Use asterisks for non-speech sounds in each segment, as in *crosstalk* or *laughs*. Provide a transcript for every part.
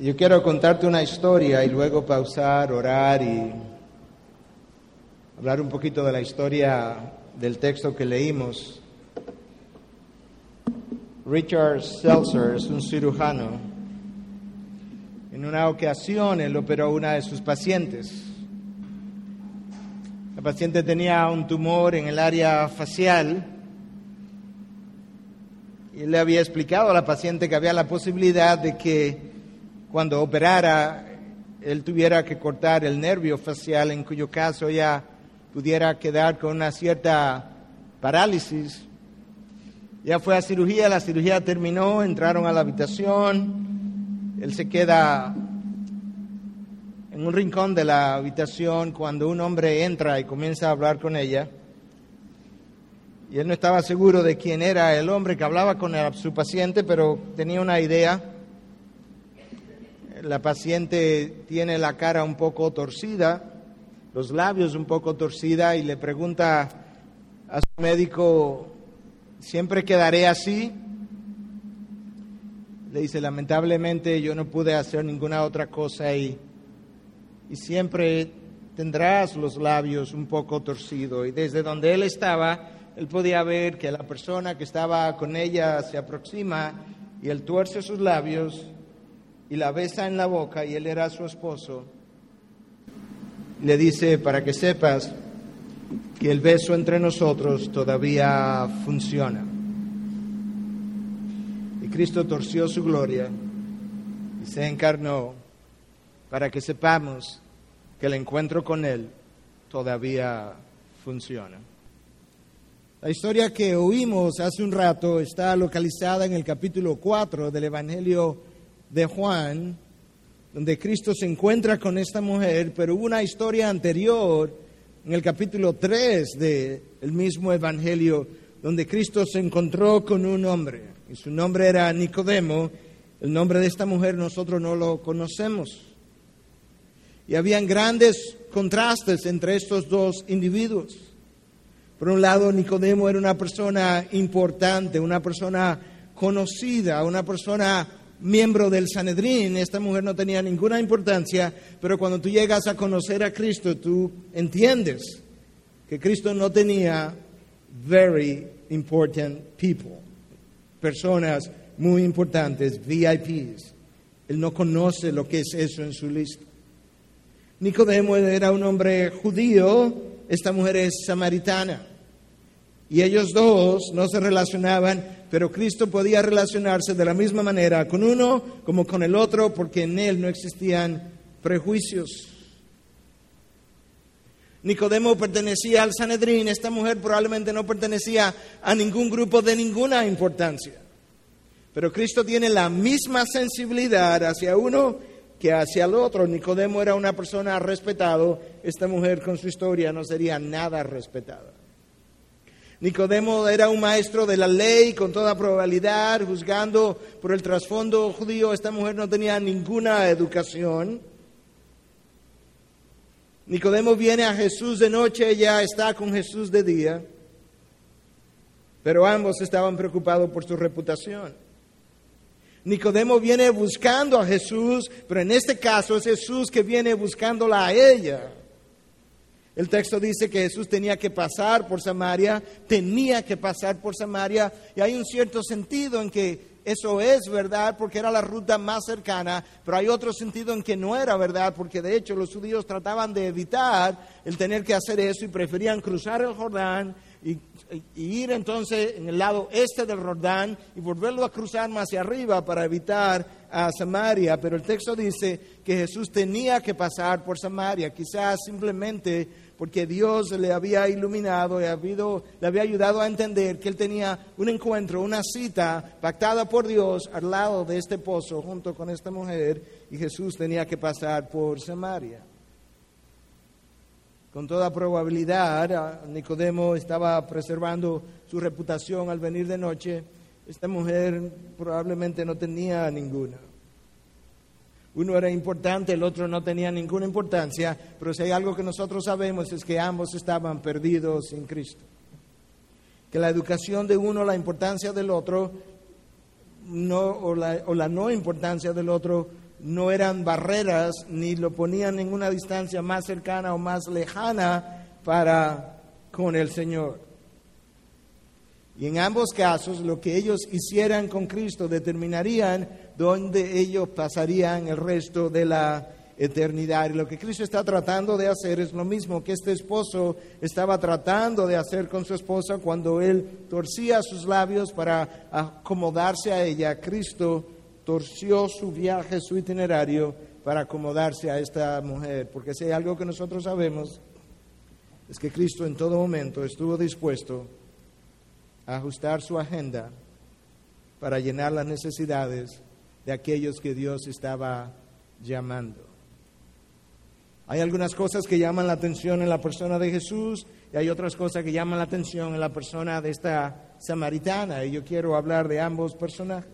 Yo quiero contarte una historia y luego pausar, orar y hablar un poquito de la historia del texto que leímos. Richard Seltzer es un cirujano. En una ocasión él operó a una de sus pacientes. La paciente tenía un tumor en el área facial y él le había explicado a la paciente que había la posibilidad de que cuando operara él tuviera que cortar el nervio facial, en cuyo caso ella pudiera quedar con una cierta parálisis. Ya fue a cirugía, la cirugía terminó, entraron a la habitación, él se queda en un rincón de la habitación cuando un hombre entra y comienza a hablar con ella. Y él no estaba seguro de quién era el hombre que hablaba con su paciente, pero tenía una idea la paciente tiene la cara un poco torcida, los labios un poco torcida y le pregunta a su médico, ¿siempre quedaré así? Le dice, lamentablemente yo no pude hacer ninguna otra cosa y, y siempre tendrás los labios un poco torcidos. Y desde donde él estaba, él podía ver que la persona que estaba con ella se aproxima y él tuerce sus labios y la besa en la boca y él era su esposo, le dice, para que sepas que el beso entre nosotros todavía funciona. Y Cristo torció su gloria y se encarnó para que sepamos que el encuentro con Él todavía funciona. La historia que oímos hace un rato está localizada en el capítulo 4 del Evangelio de Juan, donde Cristo se encuentra con esta mujer, pero hubo una historia anterior en el capítulo 3 del mismo Evangelio, donde Cristo se encontró con un hombre, y su nombre era Nicodemo, el nombre de esta mujer nosotros no lo conocemos. Y habían grandes contrastes entre estos dos individuos. Por un lado, Nicodemo era una persona importante, una persona conocida, una persona miembro del Sanedrín, esta mujer no tenía ninguna importancia, pero cuando tú llegas a conocer a Cristo, tú entiendes que Cristo no tenía very important people, personas muy importantes, VIPs. Él no conoce lo que es eso en su lista. Nicodemo era un hombre judío, esta mujer es samaritana. Y ellos dos no se relacionaban, pero Cristo podía relacionarse de la misma manera con uno como con el otro, porque en él no existían prejuicios. Nicodemo pertenecía al Sanedrín, esta mujer probablemente no pertenecía a ningún grupo de ninguna importancia. Pero Cristo tiene la misma sensibilidad hacia uno que hacia el otro. Nicodemo era una persona respetado, esta mujer con su historia no sería nada respetada. Nicodemo era un maestro de la ley con toda probabilidad, juzgando por el trasfondo judío. Esta mujer no tenía ninguna educación. Nicodemo viene a Jesús de noche, ella está con Jesús de día, pero ambos estaban preocupados por su reputación. Nicodemo viene buscando a Jesús, pero en este caso es Jesús que viene buscándola a ella. El texto dice que Jesús tenía que pasar por Samaria, tenía que pasar por Samaria, y hay un cierto sentido en que eso es verdad porque era la ruta más cercana, pero hay otro sentido en que no era verdad porque de hecho los judíos trataban de evitar el tener que hacer eso y preferían cruzar el Jordán y, ir entonces en el lado este del Jordán y volverlo a cruzar más hacia arriba para evitar a Samaria. Pero el texto dice que Jesús tenía que pasar por Samaria, quizás simplemente porque Dios le había iluminado y le había ayudado a entender que él tenía un encuentro, una cita pactada por Dios al lado de este pozo junto con esta mujer y Jesús tenía que pasar por Samaria. Con toda probabilidad, Nicodemo estaba preservando su reputación al venir de noche. Esta mujer probablemente no tenía ninguna. Uno era importante, el otro no tenía ninguna importancia, pero si hay algo que nosotros sabemos es que ambos estaban perdidos sin Cristo. Que la educación de uno, la importancia del otro, no, o, la, o la no importancia del otro, no eran barreras ni lo ponían en una distancia más cercana o más lejana para con el Señor. Y en ambos casos lo que ellos hicieran con Cristo determinarían dónde ellos pasarían el resto de la eternidad. Y lo que Cristo está tratando de hacer es lo mismo que este esposo estaba tratando de hacer con su esposa cuando él torcía sus labios para acomodarse a ella. Cristo torció su viaje, su itinerario para acomodarse a esta mujer. Porque si hay algo que nosotros sabemos, es que Cristo en todo momento estuvo dispuesto a ajustar su agenda para llenar las necesidades de aquellos que Dios estaba llamando. Hay algunas cosas que llaman la atención en la persona de Jesús y hay otras cosas que llaman la atención en la persona de esta samaritana. Y yo quiero hablar de ambos personajes.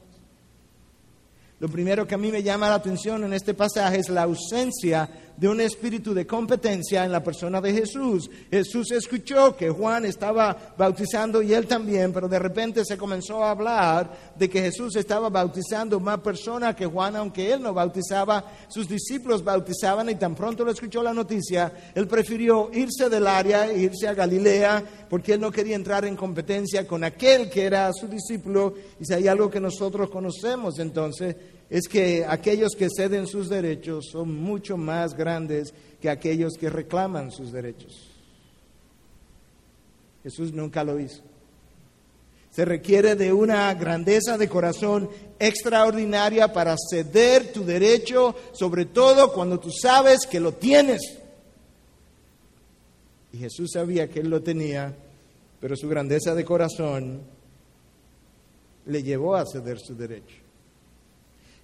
Lo primero que a mí me llama la atención en este pasaje es la ausencia de un espíritu de competencia en la persona de Jesús. Jesús escuchó que Juan estaba bautizando y él también, pero de repente se comenzó a hablar de que Jesús estaba bautizando más personas que Juan, aunque él no bautizaba, sus discípulos bautizaban y tan pronto lo escuchó la noticia, él prefirió irse del área, e irse a Galilea, porque él no quería entrar en competencia con aquel que era su discípulo. Y si hay algo que nosotros conocemos entonces, es que aquellos que ceden sus derechos son mucho más grandes que aquellos que reclaman sus derechos. Jesús nunca lo hizo. Se requiere de una grandeza de corazón extraordinaria para ceder tu derecho, sobre todo cuando tú sabes que lo tienes. Y Jesús sabía que él lo tenía, pero su grandeza de corazón le llevó a ceder su derecho.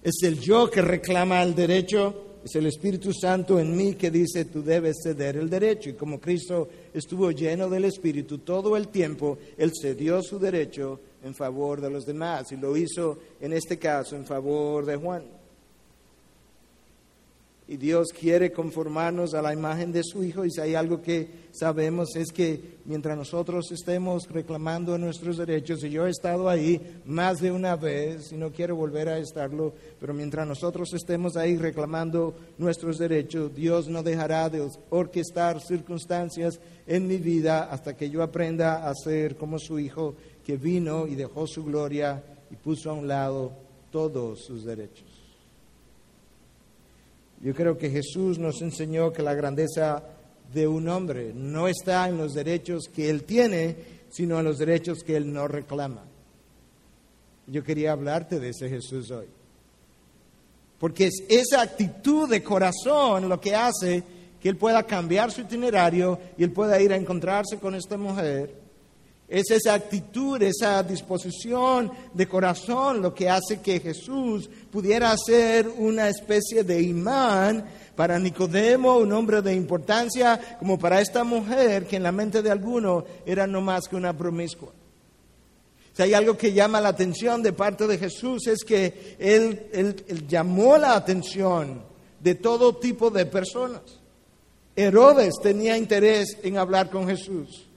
Es el yo que reclama el derecho, es el Espíritu Santo en mí que dice tú debes ceder el derecho. Y como Cristo estuvo lleno del Espíritu todo el tiempo, Él cedió su derecho en favor de los demás y lo hizo en este caso en favor de Juan. Y Dios quiere conformarnos a la imagen de su Hijo. Y si hay algo que sabemos es que mientras nosotros estemos reclamando nuestros derechos, y yo he estado ahí más de una vez y no quiero volver a estarlo, pero mientras nosotros estemos ahí reclamando nuestros derechos, Dios no dejará de orquestar circunstancias en mi vida hasta que yo aprenda a ser como su Hijo que vino y dejó su gloria y puso a un lado todos sus derechos. Yo creo que Jesús nos enseñó que la grandeza de un hombre no está en los derechos que él tiene, sino en los derechos que él no reclama. Yo quería hablarte de ese Jesús hoy. Porque es esa actitud de corazón lo que hace que él pueda cambiar su itinerario y él pueda ir a encontrarse con esta mujer es esa actitud, esa disposición de corazón lo que hace que Jesús pudiera ser una especie de imán para Nicodemo, un hombre de importancia, como para esta mujer que en la mente de alguno era no más que una promiscua. Si hay algo que llama la atención de parte de Jesús es que él, él llamó la atención de todo tipo de personas. Herodes tenía interés en hablar con Jesús.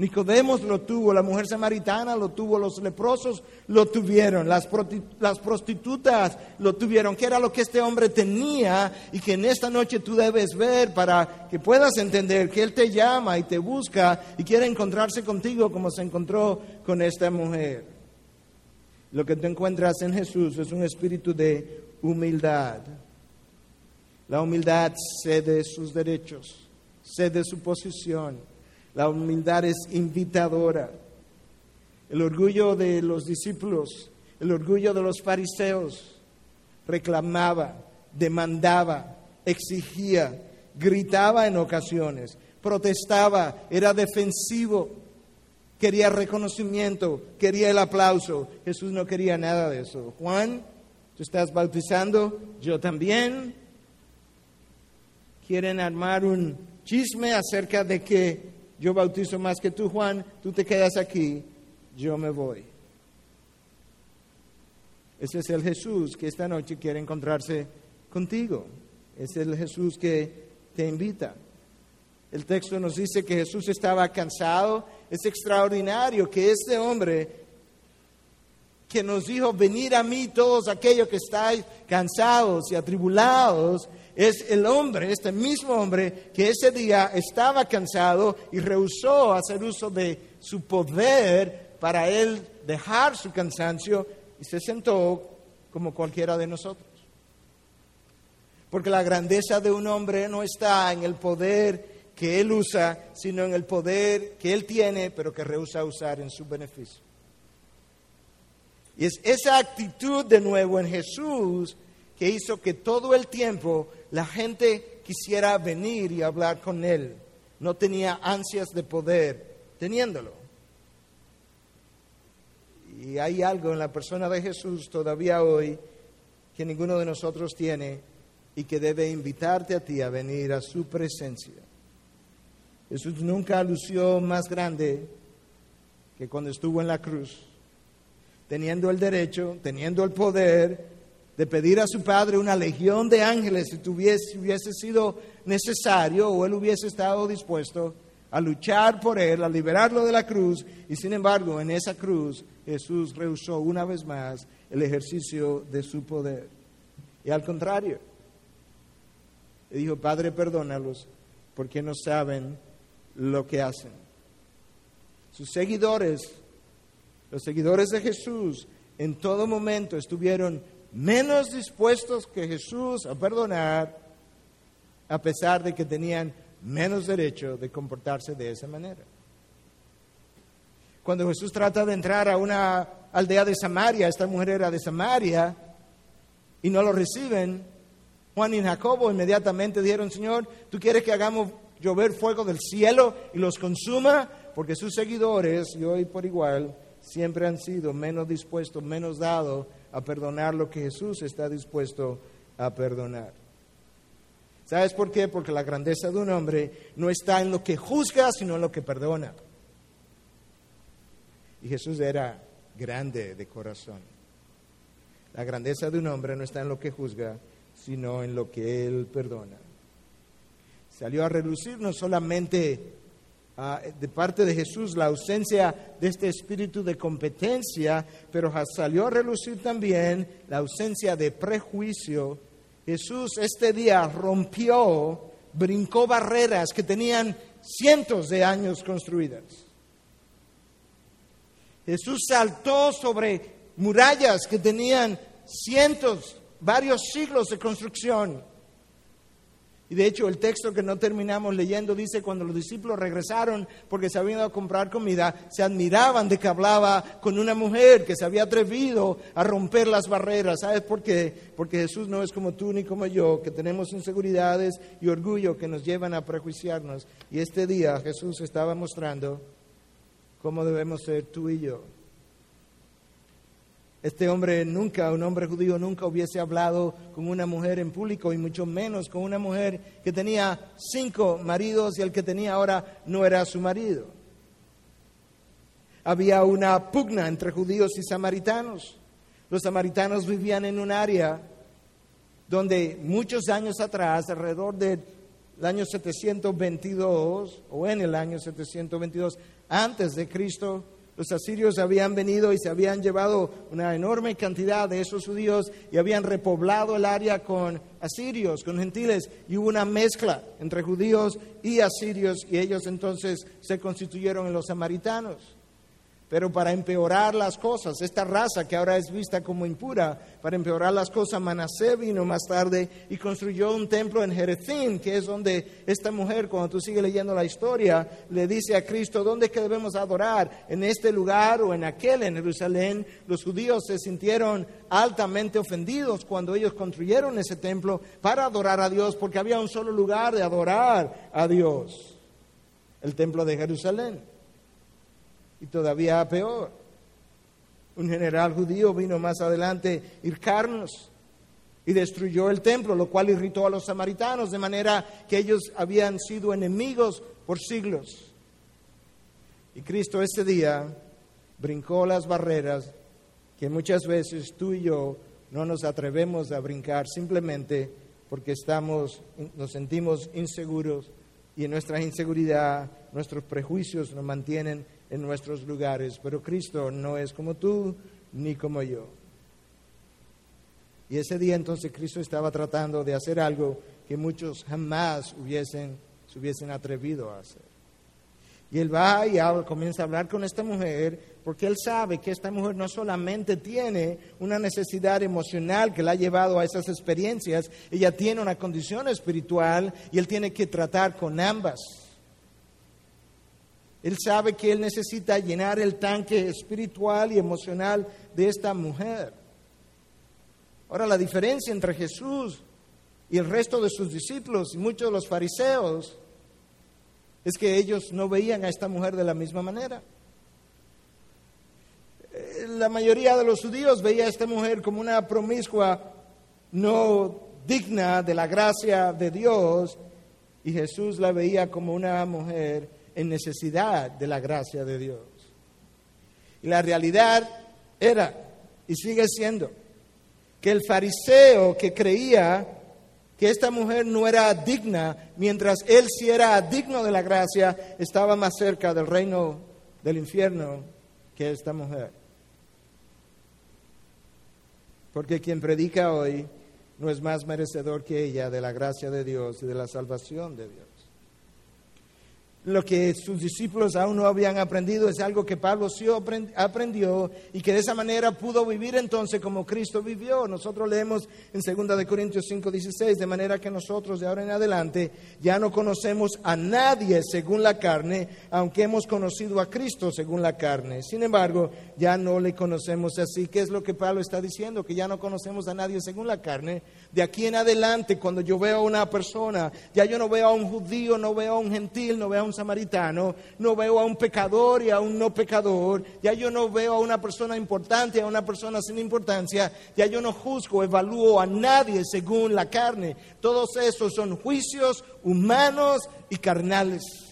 Nicodemos lo tuvo, la mujer samaritana lo tuvo, los leprosos lo tuvieron, las, prostitutas lo tuvieron, que era lo que este hombre tenía y que en esta noche tú debes ver para que puedas entender que Él te llama y te busca y quiere encontrarse contigo como se encontró con esta mujer. Lo que tú encuentras en Jesús es un espíritu de humildad. La humildad cede sus derechos, cede su posición la humildad es invitadora. El orgullo de los discípulos, el orgullo de los fariseos, reclamaba, demandaba, exigía, gritaba en ocasiones, protestaba, era defensivo, quería reconocimiento, quería el aplauso. Jesús no quería nada de eso. Juan, tú estás bautizando, yo también. Quieren armar un chisme acerca de que yo bautizo más que tú, Juan, tú te quedas aquí, yo me voy. Ese es el Jesús que esta noche quiere encontrarse contigo. Es el Jesús que te invita. El texto nos dice que Jesús estaba cansado. Es extraordinario que este hombre que nos dijo, venir a mí todos aquellos que estáis cansados y atribulados, es el hombre, este mismo hombre, que ese día estaba cansado y rehusó hacer uso de su poder para él dejar su cansancio y se sentó como cualquiera de nosotros. Porque la grandeza de un hombre no está en el poder que él usa, sino en el poder que él tiene, pero que rehúsa usar en su beneficio. Y es esa actitud de nuevo en Jesús que hizo que todo el tiempo la gente quisiera venir y hablar con él. No tenía ansias de poder, teniéndolo. Y hay algo en la persona de Jesús todavía hoy que ninguno de nosotros tiene y que debe invitarte a ti a venir a su presencia. Jesús nunca lució más grande que cuando estuvo en la cruz, teniendo el derecho, teniendo el poder de pedir a su Padre una legión de ángeles si tuviese, hubiese sido necesario o él hubiese estado dispuesto a luchar por él, a liberarlo de la cruz, y sin embargo en esa cruz Jesús rehusó una vez más el ejercicio de su poder. Y al contrario, dijo, Padre, perdónalos porque no saben lo que hacen. Sus seguidores, los seguidores de Jesús, en todo momento estuvieron menos dispuestos que Jesús a perdonar, a pesar de que tenían menos derecho de comportarse de esa manera. Cuando Jesús trata de entrar a una aldea de Samaria, esta mujer era de Samaria, y no lo reciben, Juan y Jacobo inmediatamente dijeron, Señor, ¿tú quieres que hagamos llover fuego del cielo y los consuma? Porque sus seguidores, y hoy por igual, siempre han sido menos dispuestos, menos dados a perdonar lo que Jesús está dispuesto a perdonar. ¿Sabes por qué? Porque la grandeza de un hombre no está en lo que juzga, sino en lo que perdona. Y Jesús era grande de corazón. La grandeza de un hombre no está en lo que juzga, sino en lo que él perdona. Salió a relucir no solamente de parte de Jesús la ausencia de este espíritu de competencia, pero salió a relucir también la ausencia de prejuicio. Jesús este día rompió, brincó barreras que tenían cientos de años construidas. Jesús saltó sobre murallas que tenían cientos, varios siglos de construcción. Y de hecho el texto que no terminamos leyendo dice, cuando los discípulos regresaron porque se habían ido a comprar comida, se admiraban de que hablaba con una mujer que se había atrevido a romper las barreras. ¿Sabes por qué? Porque Jesús no es como tú ni como yo, que tenemos inseguridades y orgullo que nos llevan a prejuiciarnos. Y este día Jesús estaba mostrando cómo debemos ser tú y yo. Este hombre nunca, un hombre judío nunca hubiese hablado con una mujer en público y mucho menos con una mujer que tenía cinco maridos y el que tenía ahora no era su marido. Había una pugna entre judíos y samaritanos. Los samaritanos vivían en un área donde muchos años atrás, alrededor del año 722 o en el año 722 antes de Cristo, los asirios habían venido y se habían llevado una enorme cantidad de esos judíos y habían repoblado el área con asirios, con gentiles, y hubo una mezcla entre judíos y asirios y ellos entonces se constituyeron en los samaritanos. Pero para empeorar las cosas, esta raza que ahora es vista como impura, para empeorar las cosas, Manasé vino más tarde y construyó un templo en Jerezín, que es donde esta mujer, cuando tú sigues leyendo la historia, le dice a Cristo, ¿dónde es que debemos adorar? ¿En este lugar o en aquel, en Jerusalén? Los judíos se sintieron altamente ofendidos cuando ellos construyeron ese templo para adorar a Dios, porque había un solo lugar de adorar a Dios, el templo de Jerusalén. Y todavía peor, un general judío vino más adelante, Ircarnos, y destruyó el templo, lo cual irritó a los samaritanos, de manera que ellos habían sido enemigos por siglos. Y Cristo ese día brincó las barreras que muchas veces tú y yo no nos atrevemos a brincar simplemente porque estamos, nos sentimos inseguros y en nuestra inseguridad nuestros prejuicios nos mantienen en nuestros lugares. Pero Cristo no es como tú ni como yo. Y ese día entonces Cristo estaba tratando de hacer algo que muchos jamás hubiesen, se hubiesen atrevido a hacer. Y él va y comienza a hablar con esta mujer porque él sabe que esta mujer no solamente tiene una necesidad emocional que la ha llevado a esas experiencias, ella tiene una condición espiritual y él tiene que tratar con ambas. Él sabe que él necesita llenar el tanque espiritual y emocional de esta mujer. Ahora, la diferencia entre Jesús y el resto de sus discípulos y muchos de los fariseos es que ellos no veían a esta mujer de la misma manera. Eh, la mayoría de los judíos veía a esta mujer como una promiscua no digna de la gracia de Dios y Jesús la veía como una mujer en necesidad de la gracia de Dios. Y la realidad era y sigue siendo que el fariseo que creía que esta mujer no era digna, mientras él sí era digno de la gracia, estaba más cerca del reino del infierno que esta mujer. Porque quien predica hoy no es más merecedor que ella de la gracia de Dios y de la salvación de Dios lo que sus discípulos aún no habían aprendido es algo que Pablo sí aprendió y que de esa manera pudo vivir entonces como Cristo vivió. Nosotros leemos en 2 de Corintios 5, 16, de manera que nosotros de ahora en adelante ya no conocemos a nadie según la carne, aunque hemos conocido a Cristo según la carne. Sin embargo, ya no le conocemos así. ¿Qué es lo que Pablo está diciendo? Que ya no conocemos a nadie según la carne. De aquí en adelante, cuando yo veo a una persona, ya yo no veo a un judío, no veo a un gentil, no veo a un samaritano, no veo a un pecador y a un no pecador, ya yo no veo a una persona importante y a una persona sin importancia, ya yo no juzgo, evalúo a nadie según la carne. Todos esos son juicios humanos y carnales.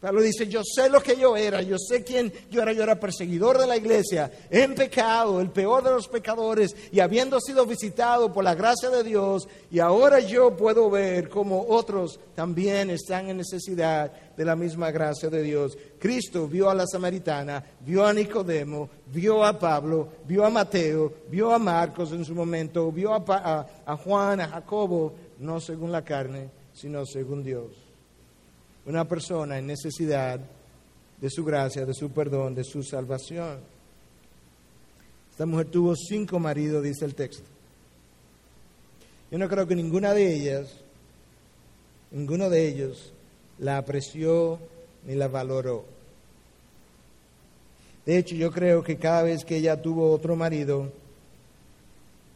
Pablo dice, yo sé lo que yo era, yo sé quién yo era, yo era perseguidor de la iglesia, en pecado, el peor de los pecadores, y habiendo sido visitado por la gracia de Dios, y ahora yo puedo ver cómo otros también están en necesidad de la misma gracia de Dios. Cristo vio a la samaritana, vio a Nicodemo, vio a Pablo, vio a Mateo, vio a Marcos en su momento, vio a, a Juan, a Jacobo, no según la carne, sino según Dios una persona en necesidad de su gracia, de su perdón, de su salvación. Esta mujer tuvo cinco maridos, dice el texto. Yo no creo que ninguna de ellas, ninguno de ellos, la apreció ni la valoró. De hecho, yo creo que cada vez que ella tuvo otro marido,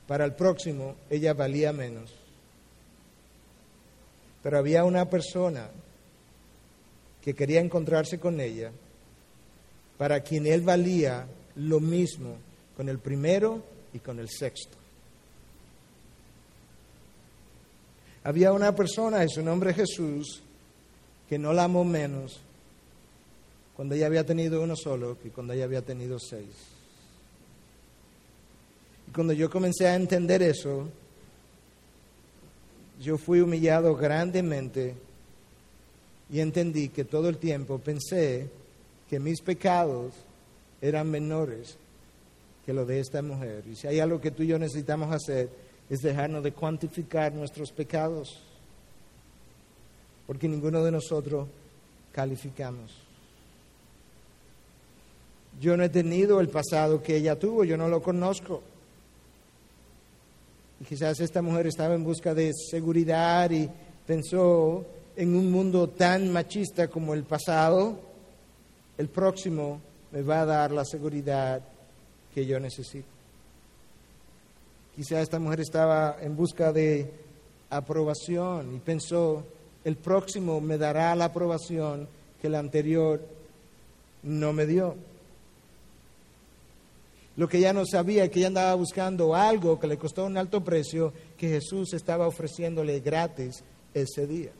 para el próximo ella valía menos. Pero había una persona que quería encontrarse con ella, para quien él valía lo mismo con el primero y con el sexto. Había una persona, en su nombre Jesús, que no la amó menos cuando ella había tenido uno solo que cuando ella había tenido seis. Y cuando yo comencé a entender eso, yo fui humillado grandemente y entendí que todo el tiempo pensé que mis pecados eran menores que lo de esta mujer. Y si hay algo que tú y yo necesitamos hacer es dejarnos de cuantificar nuestros pecados, porque ninguno de nosotros calificamos. Yo no he tenido el pasado que ella tuvo, yo no lo conozco. Y quizás esta mujer estaba en busca de seguridad y pensó en un mundo tan machista como el pasado, el próximo me va a dar la seguridad que yo necesito. Quizá esta mujer estaba en busca de aprobación y pensó, el próximo me dará la aprobación que el anterior no me dio. Lo que ella no sabía es que ella andaba buscando algo que le costó un alto precio que Jesús estaba ofreciéndole gratis ese día.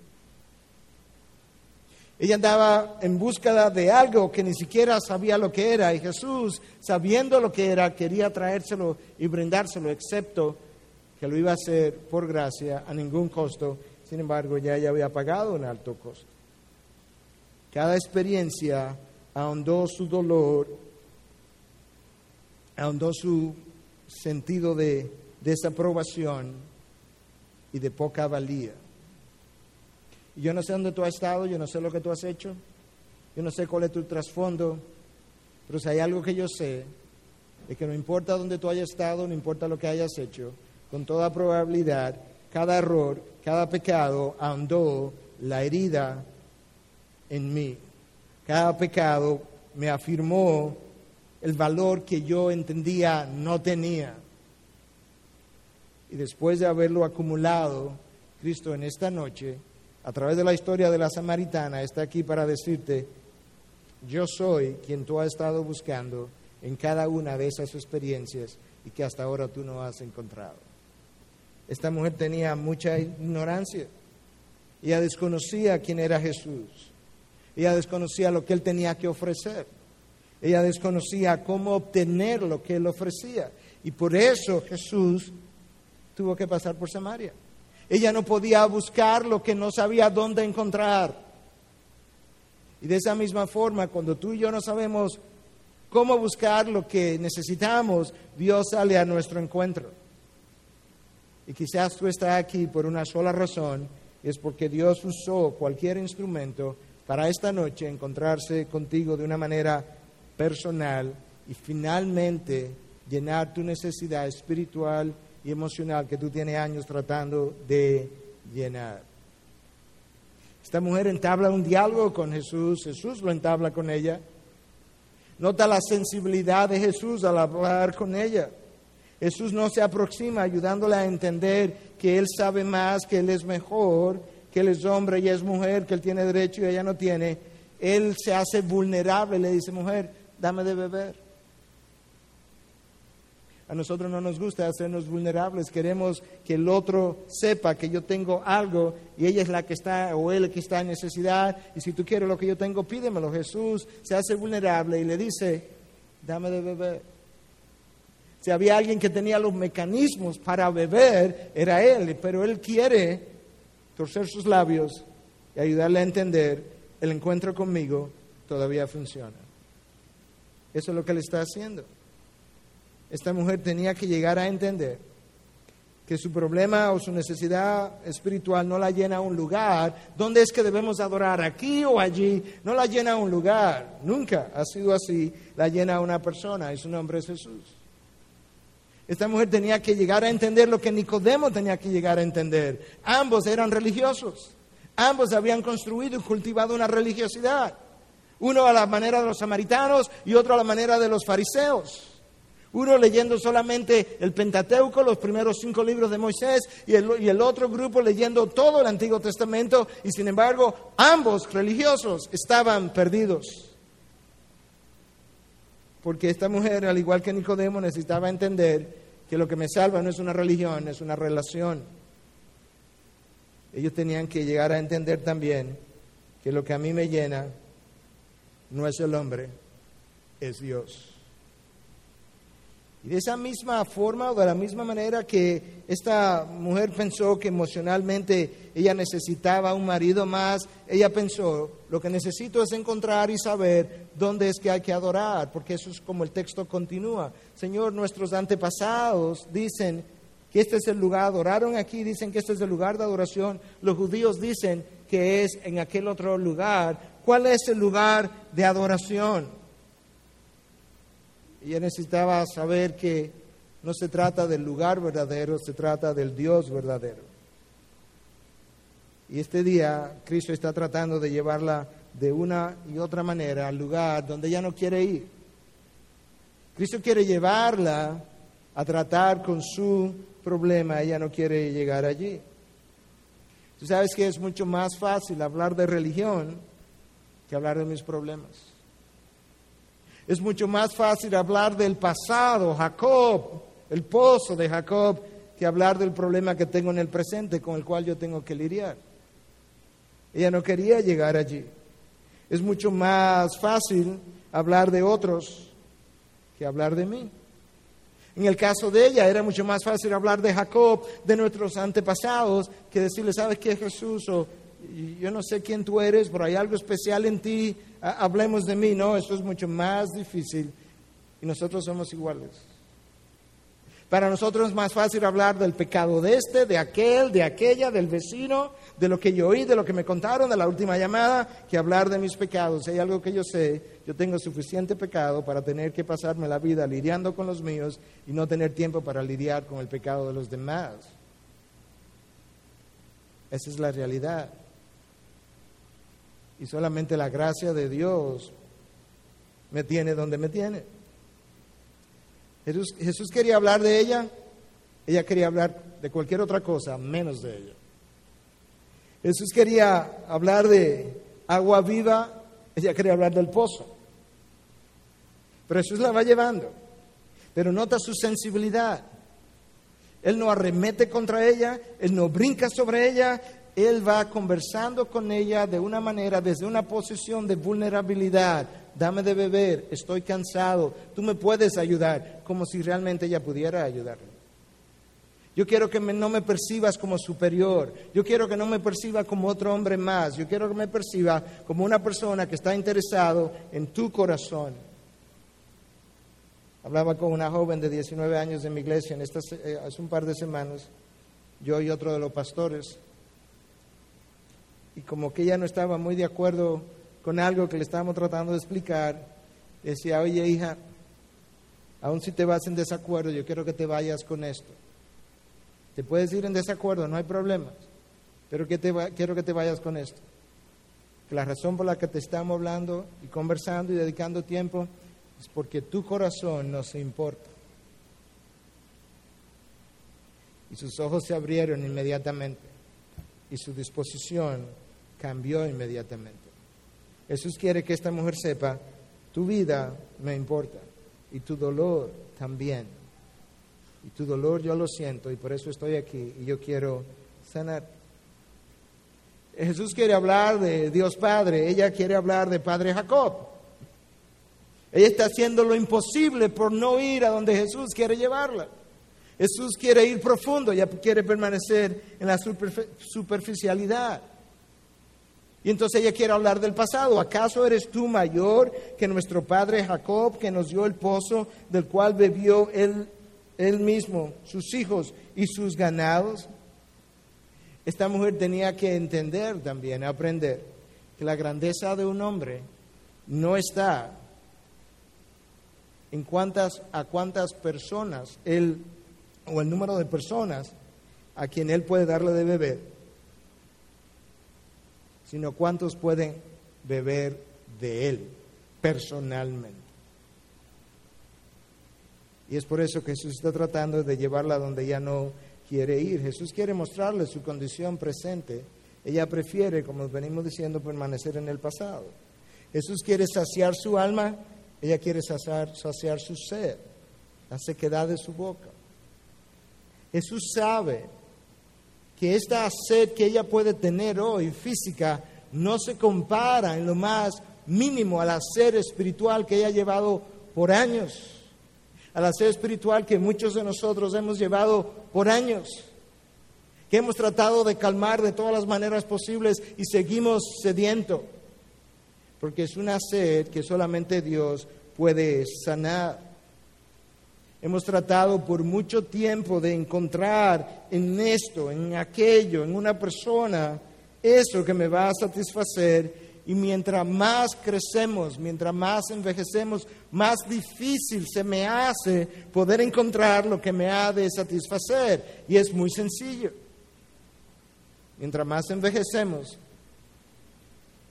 Ella andaba en búsqueda de algo que ni siquiera sabía lo que era y Jesús, sabiendo lo que era, quería traérselo y brindárselo, excepto que lo iba a hacer por gracia, a ningún costo. Sin embargo, ya ella había pagado un alto costo. Cada experiencia ahondó su dolor ahondó su sentido de desaprobación y de poca valía. Yo no sé dónde tú has estado, yo no sé lo que tú has hecho, yo no sé cuál es tu trasfondo, pero si hay algo que yo sé, es que no importa dónde tú hayas estado, no importa lo que hayas hecho, con toda probabilidad, cada error, cada pecado ahondó la herida en mí. Cada pecado me afirmó el valor que yo entendía no tenía. Y después de haberlo acumulado, Cristo en esta noche, a través de la historia de la samaritana, está aquí para decirte, yo soy quien tú has estado buscando en cada una de esas experiencias y que hasta ahora tú no has encontrado. Esta mujer tenía mucha ignorancia. Ella desconocía quién era Jesús. Ella desconocía lo que él tenía que ofrecer. Ella desconocía cómo obtener lo que él ofrecía. Y por eso Jesús tuvo que pasar por Samaria. Ella no podía buscar lo que no sabía dónde encontrar. Y de esa misma forma, cuando tú y yo no sabemos cómo buscar lo que necesitamos, Dios sale a nuestro encuentro. Y quizás tú estás aquí por una sola razón, es porque Dios usó cualquier instrumento para esta noche encontrarse contigo de una manera personal y finalmente llenar tu necesidad espiritual y emocional que tú tienes años tratando de llenar. Esta mujer entabla un diálogo con Jesús, Jesús lo entabla con ella. Nota la sensibilidad de Jesús al hablar con ella. Jesús no se aproxima ayudándole a entender que Él sabe más, que Él es mejor, que Él es hombre y es mujer, que Él tiene derecho y ella no tiene. Él se hace vulnerable, le dice, mujer, dame de beber. A nosotros no nos gusta hacernos vulnerables, queremos que el otro sepa que yo tengo algo y ella es la que está o él que está en necesidad y si tú quieres lo que yo tengo, pídemelo. Jesús se hace vulnerable y le dice, dame de beber. Si había alguien que tenía los mecanismos para beber, era él, pero él quiere torcer sus labios y ayudarle a entender, el encuentro conmigo todavía funciona. Eso es lo que él está haciendo esta mujer tenía que llegar a entender que su problema o su necesidad espiritual no la llena a un lugar. ¿Dónde es que debemos adorar? ¿Aquí o allí? No la llena a un lugar. Nunca ha sido así. La llena una persona y su nombre es Jesús. Esta mujer tenía que llegar a entender lo que Nicodemo tenía que llegar a entender. Ambos eran religiosos. Ambos habían construido y cultivado una religiosidad. Uno a la manera de los samaritanos y otro a la manera de los fariseos. Uno leyendo solamente el Pentateuco, los primeros cinco libros de Moisés, y el, otro grupo leyendo todo el Antiguo Testamento, y sin embargo ambos religiosos estaban perdidos. Porque esta mujer, al igual que Nicodemo, necesitaba entender que lo que me salva no es una religión, es una relación. Ellos tenían que llegar a entender también que lo que a mí me llena no es el hombre, es Dios. Y de esa misma forma o de la misma manera que esta mujer pensó que emocionalmente ella necesitaba un marido más, ella pensó, lo que necesito es encontrar y saber dónde es que hay que adorar, porque eso es como el texto continúa. Señor, nuestros antepasados dicen que este es el lugar, adoraron aquí, dicen que este es el lugar de adoración, los judíos dicen que es en aquel otro lugar. ¿Cuál es el lugar de adoración? Ella necesitaba saber que no se trata del lugar verdadero, se trata del Dios verdadero. Y este día Cristo está tratando de llevarla de una y otra manera al lugar donde ella no quiere ir. Cristo quiere llevarla a tratar con su problema, ella no quiere llegar allí. Tú sabes que es mucho más fácil hablar de religión que hablar de mis problemas. Es mucho más fácil hablar del pasado, Jacob, el pozo de Jacob, que hablar del problema que tengo en el presente con el cual yo tengo que lidiar. Ella no quería llegar allí. Es mucho más fácil hablar de otros que hablar de mí. En el caso de ella era mucho más fácil hablar de Jacob, de nuestros antepasados, que decirle, ¿sabes qué, Jesús? O yo no sé quién tú eres, pero hay algo especial en ti, hablemos de mí. No, eso es mucho más difícil y nosotros somos iguales. Para nosotros es más fácil hablar del pecado de este, de aquel, de aquella, del vecino, de lo que yo oí, de lo que me contaron, de la última llamada, que hablar de mis pecados. Hay algo que yo sé, yo tengo suficiente pecado para tener que pasarme la vida lidiando con los míos y no tener tiempo para lidiar con el pecado de los demás. Esa es la realidad. Y solamente la gracia de Dios me tiene donde me tiene. Jesús, quería hablar de ella, ella quería hablar de cualquier otra cosa menos de ella. Jesús quería hablar de agua viva, ella quería hablar del pozo. Pero Jesús la va llevando. Pero nota su sensibilidad. Él no arremete contra ella, él no brinca sobre ella, él va conversando con ella de una manera, desde una posición de vulnerabilidad. Dame de beber, estoy cansado, tú me puedes ayudar, como si realmente ella pudiera ayudarle. Yo quiero que no me percibas como superior, yo quiero que no me perciba como otro hombre más, yo quiero que me perciba como una persona que está interesado en tu corazón. Hablaba con una joven de 19 años de mi iglesia en eh, hace un par de semanas, yo y otro de los pastores y como que ella no estaba muy de acuerdo con algo que le estábamos tratando de explicar, decía, oye hija, aun si te vas en desacuerdo, yo quiero que te vayas con esto. Te puedes ir en desacuerdo, no hay problema, pero quiero que te vayas con esto. Que la razón por la que te estamos hablando y conversando y dedicando tiempo es porque tu corazón no se importa. Y sus ojos se abrieron inmediatamente y su disposición cambió inmediatamente. Jesús quiere que esta mujer sepa, tu vida me importa y tu dolor también. Y tu dolor yo lo siento y por eso estoy aquí y yo quiero sanar. Jesús quiere hablar de Dios Padre, ella quiere hablar de Padre Jacob. Ella está haciendo lo imposible por no ir a donde Jesús quiere llevarla. Jesús quiere ir profundo, ella quiere permanecer en la superficialidad. Y entonces ella quiere hablar del pasado. ¿Acaso eres tú mayor que nuestro padre Jacob, que nos dio el pozo del cual bebió él, él mismo, sus hijos y sus ganados? Esta mujer tenía que entender también, aprender, que la grandeza de un hombre no está en cuántas, a cuántas personas él, o el número de personas a quien él puede darle de beber, sino cuántos pueden beber de Él personalmente. Y es por eso que Jesús está tratando de llevarla donde ella no quiere ir. Jesús quiere mostrarle su condición presente. Ella prefiere, como venimos diciendo, permanecer en el pasado. Jesús quiere saciar su alma, ella quiere saciar, saciar su sed, la sequedad de su boca. Jesús sabe que esta sed que ella puede tener hoy física no se compara en lo más mínimo a la sed espiritual que ella ha llevado por años, a la sed espiritual que muchos de nosotros hemos llevado por años, que hemos tratado de calmar de todas las maneras posibles y seguimos sediento, porque es una sed que solamente Dios puede sanar. Hemos tratado por mucho tiempo de encontrar en esto, en aquello, en una persona, eso que me va a satisfacer. Y mientras más crecemos, mientras más envejecemos, más difícil se me hace poder encontrar lo que me ha de satisfacer. Y es muy sencillo. Mientras más envejecemos,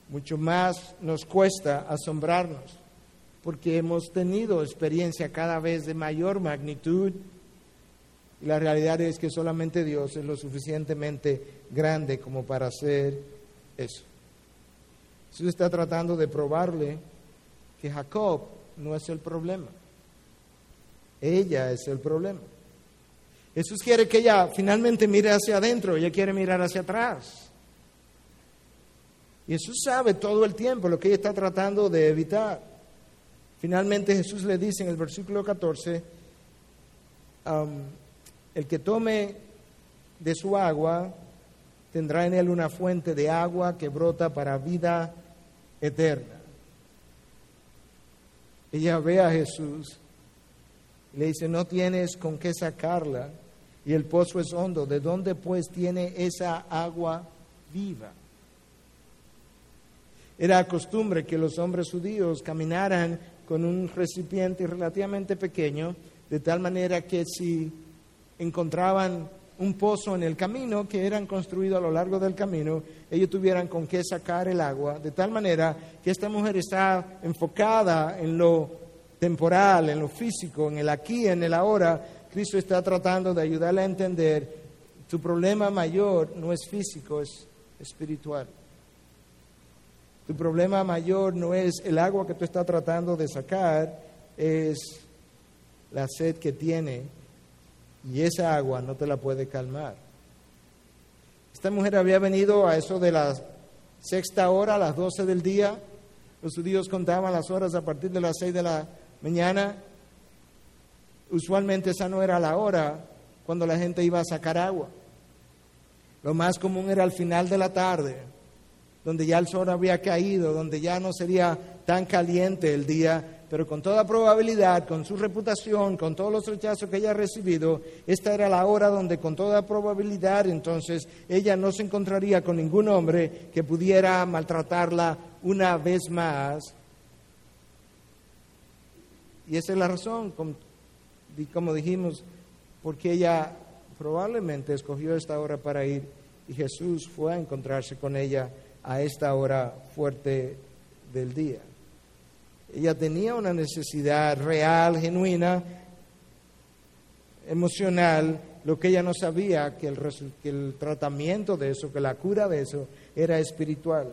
mucho más nos cuesta asombrarnos porque hemos tenido experiencia cada vez de mayor magnitud y la realidad es que solamente Dios es lo suficientemente grande como para hacer eso. Jesús está tratando de probarle que Jacob no es el problema. Ella es el problema. Jesús quiere que ella finalmente mire hacia adentro, ella quiere mirar hacia atrás. Y Jesús sabe todo el tiempo lo que ella está tratando de evitar. Finalmente Jesús le dice en el versículo 14, el que tome de su agua tendrá en él una fuente de agua que brota para vida eterna. Ella ve a Jesús Le dice, no tienes con qué sacarla y el pozo es hondo. ¿De dónde pues tiene esa agua viva? Era costumbre que los hombres judíos caminaran con un recipiente relativamente pequeño, de tal manera que si encontraban un pozo en el camino que eran construidos a lo largo del camino, ellos tuvieran con qué sacar el agua, de tal manera que esta mujer está enfocada en lo temporal, en lo físico, en el aquí, en el ahora. Cristo está tratando de ayudarle a entender, tu problema mayor no es físico, es espiritual. Tu problema mayor no es el agua que tú estás tratando de sacar, es la sed que tiene y esa agua no te la puede calmar. Esta mujer había venido a eso de la sexta hora, a las doce del día. Los judíos contaban las horas a partir de las seis de la mañana. Usualmente esa no era la hora cuando la gente iba a sacar agua. Lo más común era al final de la tarde, donde ya el sol había caído, donde ya no sería tan caliente el día pero con toda probabilidad, con su reputación, con todos los rechazos que ella ha recibido, esta era la hora donde con toda probabilidad entonces ella no se encontraría con ningún hombre que pudiera maltratarla una vez más. Y esa es la razón, como dijimos, porque ella probablemente escogió esta hora para ir y Jesús fue a encontrarse con ella a esta hora fuerte del día. Ella tenía una necesidad real, genuina, emocional, lo que ella no sabía, que el, que el tratamiento de eso, que la cura de eso era espiritual.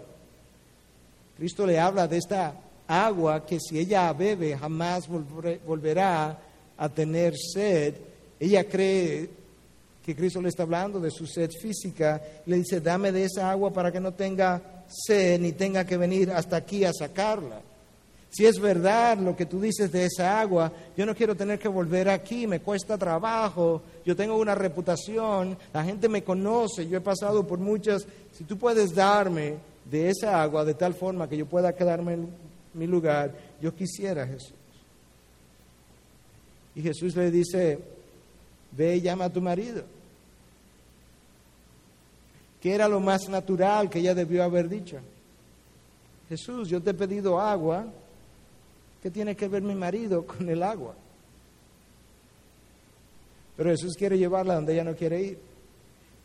Cristo le habla de esta agua que si ella bebe jamás volverá a tener sed. Ella cree que Cristo le está hablando de su sed física. Le dice, dame de esa agua para que no tenga sed ni tenga que venir hasta aquí a sacarla. Si es verdad lo que tú dices de esa agua, yo no quiero tener que volver aquí, me cuesta trabajo, yo tengo una reputación, la gente me conoce, yo he pasado por muchas, si tú puedes darme de esa agua de tal forma que yo pueda quedarme en mi lugar, yo quisiera Jesús. Y Jesús le dice, ve y llama a tu marido. ¿Qué era lo más natural que ella debió haber dicho? Jesús, yo te he pedido agua ¿Qué tiene que ver mi marido con el agua? Pero Jesús quiere llevarla donde ella no quiere ir.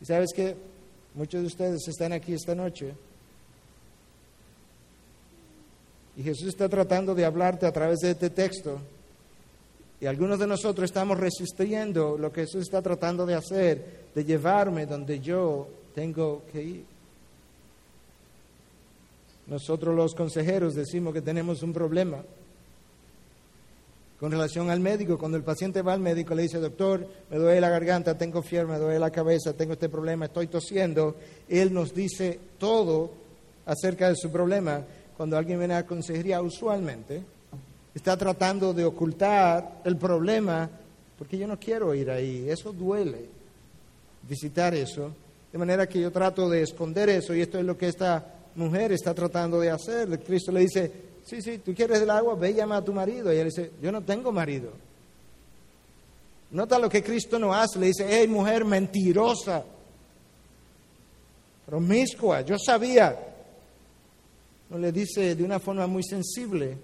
Y sabes que muchos de ustedes están aquí esta noche y Jesús está tratando de hablarte a través de este texto. Y algunos de nosotros estamos resistiendo lo que Jesús está tratando de hacer, de llevarme donde yo tengo que ir. Nosotros los consejeros decimos que tenemos un problema con relación al médico, cuando el paciente va al médico le dice, doctor, me duele la garganta, tengo fiebre, me duele la cabeza, tengo este problema, estoy tosiendo, él nos dice todo acerca de su problema. Cuando alguien viene a consejería, usualmente está tratando de ocultar el problema, porque yo no quiero ir ahí, eso duele, visitar eso, de manera que yo trato de esconder eso, y esto es lo que esta mujer está tratando de hacer. Cristo le dice, sí, sí, tú quieres el agua, ve y llama a tu marido. Y él dice, yo no tengo marido. Nota lo que Cristo no hace, le dice, hey mujer mentirosa, promiscua, yo sabía. No le dice de una forma muy sensible.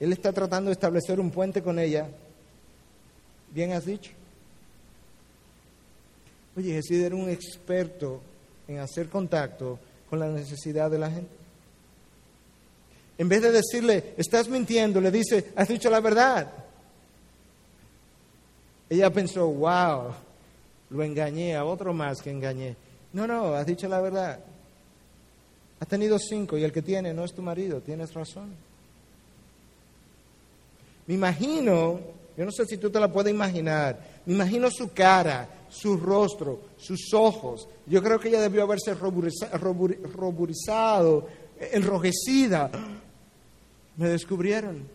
Él está tratando de establecer un puente con ella. Bien has dicho. Oye, Jesús era un experto en hacer contacto con la necesidad de la gente. En vez de decirle, estás mintiendo, le dice, has dicho la verdad. Ella pensó, wow, lo engañé, a otro más que engañé. No, no, has dicho la verdad. Has tenido cinco y el que tiene no es tu marido, tienes razón. Me imagino, yo no sé si tú te la puedes imaginar, me imagino su cara, su rostro, sus ojos. Yo creo que ella debió haberse ruborizado, enrojecida me descubrieron.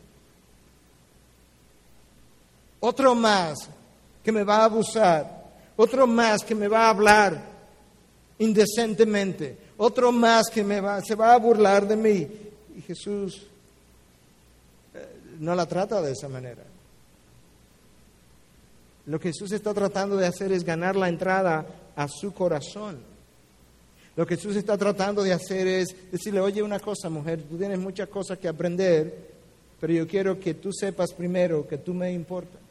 Otro más que me va a abusar, otro más que me va a hablar indecentemente, otro más que me va, se va a burlar de mí. Y Jesús eh, no la trata de esa manera. Lo que Jesús está tratando de hacer es ganar la entrada a su corazón. Lo que Jesús está tratando de hacer es decirle, oye una cosa, mujer, tú tienes muchas cosas que aprender, pero yo quiero que tú sepas primero que tú me importas.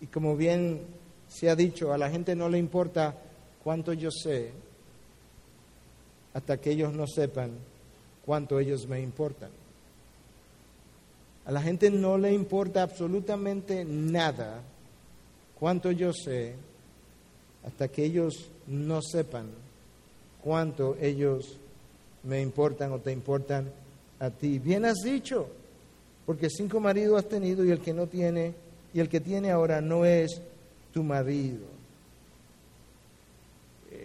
Y como bien se ha dicho, a la gente no le importa cuánto yo sé hasta que ellos no sepan cuánto ellos me importan. A la gente no le importa absolutamente nada cuánto yo sé hasta que ellos no sepan cuánto ellos me importan o te importan a ti. Bien has dicho, porque cinco maridos has tenido y el que no tiene y el que tiene ahora no es tu marido.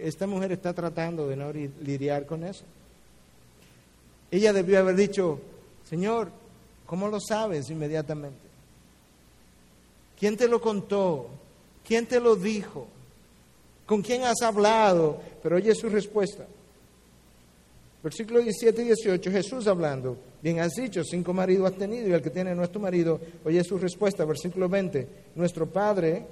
Esta mujer está tratando de no lidiar con eso. Ella debió haber dicho, Señor, ¿cómo lo sabes inmediatamente? ¿Quién te lo contó? ¿Quién te lo dijo? ¿Con quién has hablado? Pero oye su respuesta. Versículo 17 y 18, Jesús hablando. Bien has dicho, cinco maridos has tenido y el que tiene nuestro marido, oye su respuesta. Versículo 20, nuestro Padre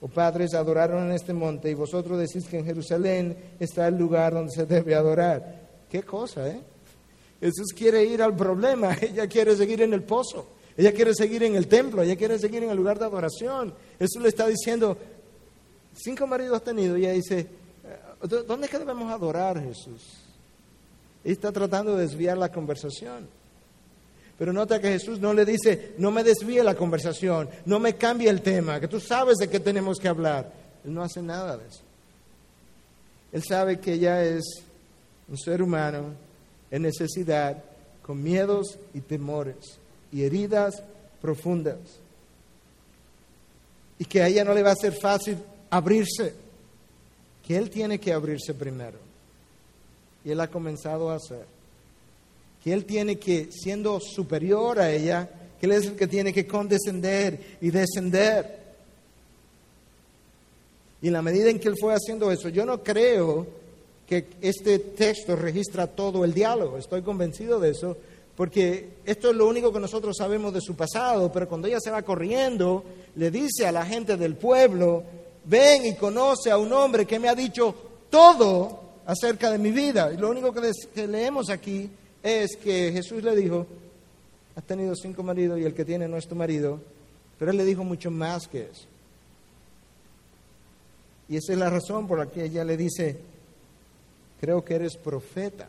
o padres adoraron en este monte y vosotros decís que en Jerusalén está el lugar donde se debe adorar. Qué cosa, ¿eh? Jesús quiere ir al problema, *laughs* ella quiere seguir en el pozo, ella quiere seguir en el templo, ella quiere seguir en el lugar de adoración. Jesús le está diciendo, cinco maridos has tenido y ella dice, eh, ¿dónde es que debemos adorar Jesús? Y está tratando de desviar la conversación. Pero nota que Jesús no le dice, no me desvíe la conversación, no me cambie el tema, que tú sabes de qué tenemos que hablar. Él no hace nada de eso. Él sabe que ella es un ser humano en necesidad, con miedos y temores y heridas profundas. Y que a ella no le va a ser fácil abrirse, que él tiene que abrirse primero. Y él ha comenzado a hacer. Que él tiene que, siendo superior a ella, que él es el que tiene que condescender y descender. Y en la medida en que él fue haciendo eso, yo no creo que este texto registra todo el diálogo, estoy convencido de eso, porque esto es lo único que nosotros sabemos de su pasado, pero cuando ella se va corriendo, le dice a la gente del pueblo, ven y conoce a un hombre que me ha dicho todo acerca de mi vida. Lo único que, leemos aquí es que Jesús le dijo, has tenido cinco maridos y el que tiene no es tu marido, pero él le dijo mucho más que eso. Y esa es la razón por la que ella le dice, creo que eres profeta.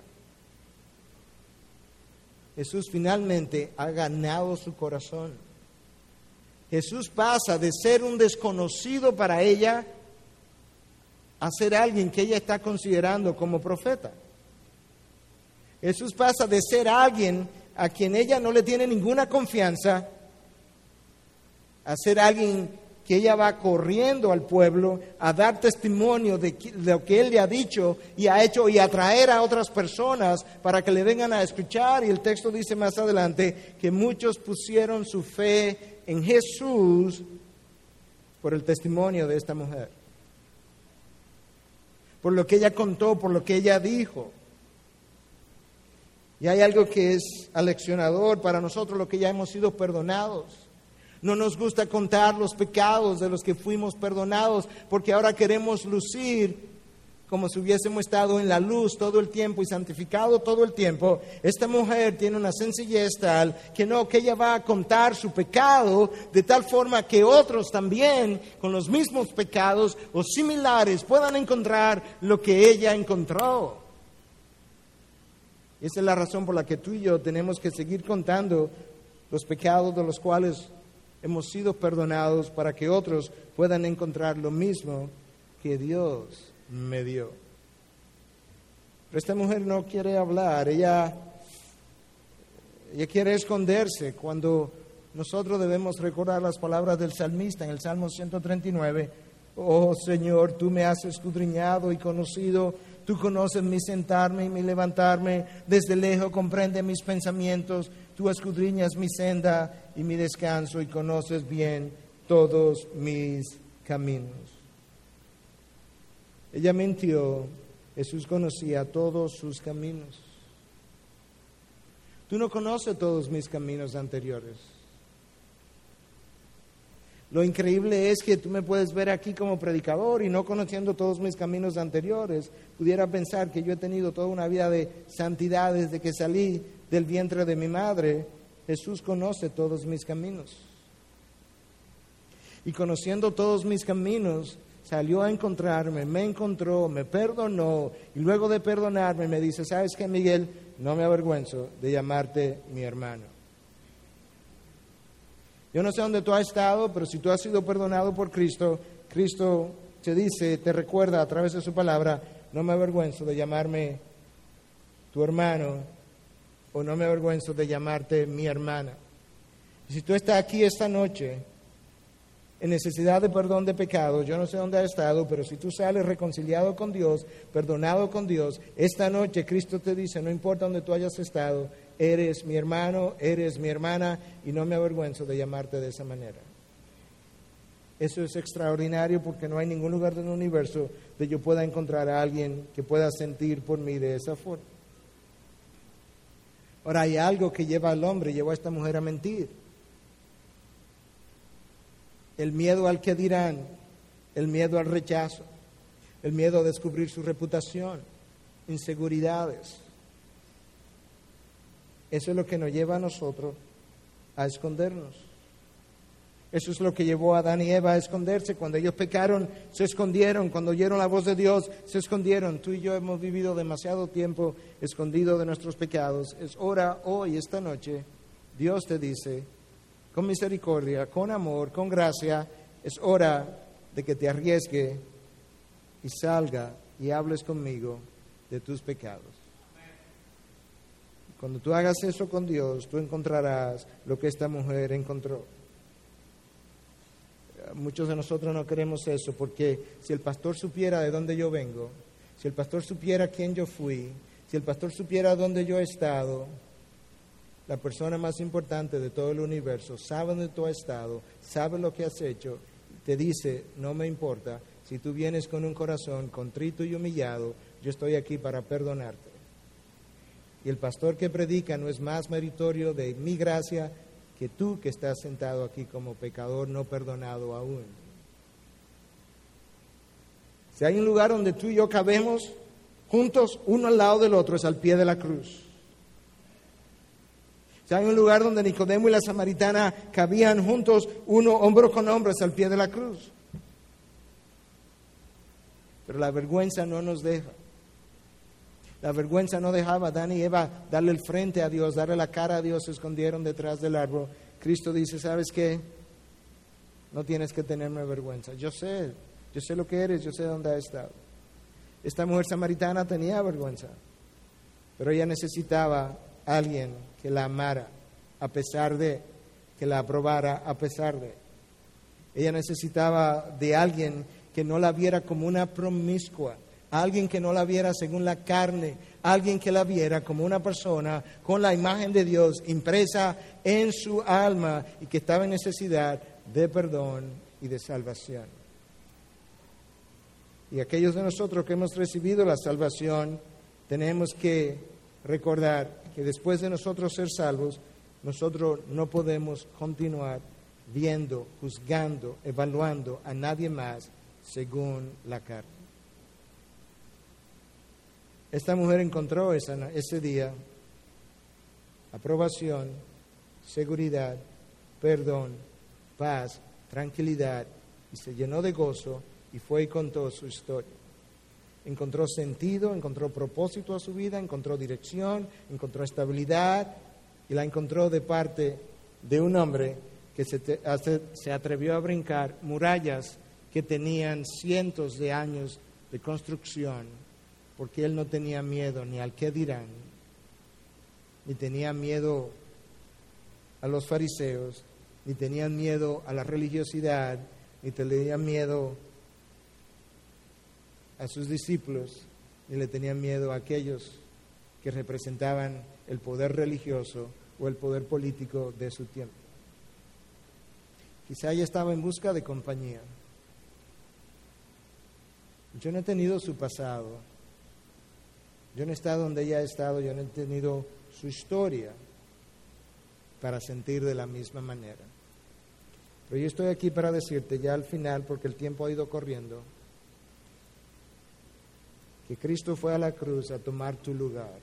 Jesús finalmente ha ganado su corazón. Jesús pasa de ser un desconocido para ella a ser alguien que ella está considerando como profeta. Jesús pasa de ser alguien a quien ella no le tiene ninguna confianza a ser alguien que ella va corriendo al pueblo a dar testimonio de, lo que él le ha dicho y ha hecho y atraer a otras personas para que le vengan a escuchar. Y el texto dice más adelante que muchos pusieron su fe en Jesús por el testimonio de esta mujer por lo que ella contó, por lo que ella dijo. Y hay algo que es aleccionador para nosotros, lo que ya hemos sido perdonados. No nos gusta contar los pecados de los que fuimos perdonados, porque ahora queremos lucir como si hubiésemos estado en la luz todo el tiempo y santificado todo el tiempo, esta mujer tiene una sencillez tal que no, que ella va a contar su pecado de tal forma que otros también con los mismos pecados o similares puedan encontrar lo que ella encontró. Esa es la razón por la que tú y yo tenemos que seguir contando los pecados de los cuales hemos sido perdonados para que otros puedan encontrar lo mismo que Dios me dio. Pero esta mujer no quiere hablar, ella, ella quiere esconderse cuando nosotros debemos recordar las palabras del salmista en el Salmo 139. Oh Señor, tú me has escudriñado y conocido, tú conoces mi sentarme y mi levantarme, desde lejos comprende mis pensamientos, tú escudriñas mi senda y mi descanso y conoces bien todos mis caminos. Ella mintió, Jesús conocía todos sus caminos. Tú no conoces todos mis caminos anteriores. Lo increíble es que tú me puedes ver aquí como predicador y no conociendo todos mis caminos anteriores, pudiera pensar que yo he tenido toda una vida de santidad desde que salí del vientre de mi madre. Jesús conoce todos mis caminos. Y conociendo todos mis caminos, salió a encontrarme, me encontró, me perdonó y luego de perdonarme me dice, ¿sabes qué, Miguel? No me avergüenzo de llamarte mi hermano. Yo no sé dónde tú has estado, pero si tú has sido perdonado por Cristo, Cristo te dice, te recuerda a través de su palabra, no me avergüenzo de llamarme tu hermano o no me avergüenzo de llamarte mi hermana. Si tú estás aquí esta noche en necesidad de perdón de pecados, yo no sé dónde has estado, pero si tú sales reconciliado con Dios, perdonado con Dios, esta noche Cristo te dice, no importa dónde tú hayas estado, eres mi hermano, eres mi hermana y no me avergüenzo de llamarte de esa manera. Eso es extraordinario porque no hay ningún lugar del universo donde yo pueda encontrar a alguien que pueda sentir por mí de esa forma. Ahora hay algo que lleva al hombre, lleva a esta mujer a mentir el miedo al que dirán, el miedo al rechazo, el miedo a descubrir su reputación, inseguridades. Eso es lo que nos lleva a nosotros a escondernos. Eso es lo que llevó a Adán y Eva a esconderse. Cuando ellos pecaron, se escondieron. Cuando oyeron la voz de Dios, se escondieron. Tú y yo hemos vivido demasiado tiempo escondidos de nuestros pecados. Es hora hoy, esta noche, Dios te dice, con misericordia, con amor, con gracia, es hora de que te arriesgue y salga y hables conmigo de tus pecados. Cuando tú hagas eso con Dios, tú encontrarás lo que esta mujer encontró. Muchos de nosotros no queremos eso porque si el pastor supiera de dónde yo vengo, si el pastor supiera quién yo fui, si el pastor supiera dónde yo he estado, la persona más importante de todo el universo, sabe dónde tú has estado, sabe lo que has hecho, te dice, no me importa, si tú vienes con un corazón contrito y humillado, yo estoy aquí para perdonarte. Y el pastor que predica no es más meritorio de mi gracia que tú que estás sentado aquí como pecador no perdonado aún. Si hay un lugar donde tú y yo cabemos juntos, uno al lado del otro, es al pie de la cruz. Si hay un lugar donde Nicodemo y la samaritana cabían juntos, uno hombro con hombro, al pie de la cruz. Pero la vergüenza no nos deja. La vergüenza no dejaba a y Eva darle el frente a Dios, darle la cara a Dios, se escondieron detrás del árbol. Cristo dice, ¿sabes qué? No tienes que tenerme vergüenza. Yo sé, yo sé lo que eres, yo sé dónde has estado. Esta mujer samaritana tenía vergüenza, pero ella necesitaba a alguien que la amara a pesar de, que la aprobara a pesar de. Ella necesitaba de alguien que no la viera como una promiscua, alguien que no la viera según la carne, alguien que la viera como una persona con la imagen de Dios impresa en su alma y que estaba en necesidad de perdón y de salvación. Y aquellos de nosotros que hemos recibido la salvación, tenemos que recordar que después de nosotros ser salvos, nosotros no podemos continuar viendo, juzgando, evaluando a nadie más según la carne. Esta mujer encontró ese día aprobación, seguridad, perdón, paz, tranquilidad y se llenó de gozo y fue y contó su historia. Encontró sentido, encontró propósito a su vida, encontró dirección, encontró estabilidad y la encontró de parte de un hombre que se, atrevió a brincar murallas que tenían cientos de años de construcción, porque él no tenía miedo ni al que dirán, ni tenía miedo a los fariseos, ni tenía miedo a la religiosidad, ni tenía miedo a sus discípulos y le tenían miedo a aquellos que representaban el poder religioso o el poder político de su tiempo. Quizá ella estaba en busca de compañía. Yo no he tenido su pasado. Yo no he estado donde ella ha estado, yo no he tenido su historia para sentir de la misma manera. Pero yo estoy aquí para decirte ya al final, porque el tiempo ha ido corriendo, que Cristo fue a la cruz a tomar tu lugar.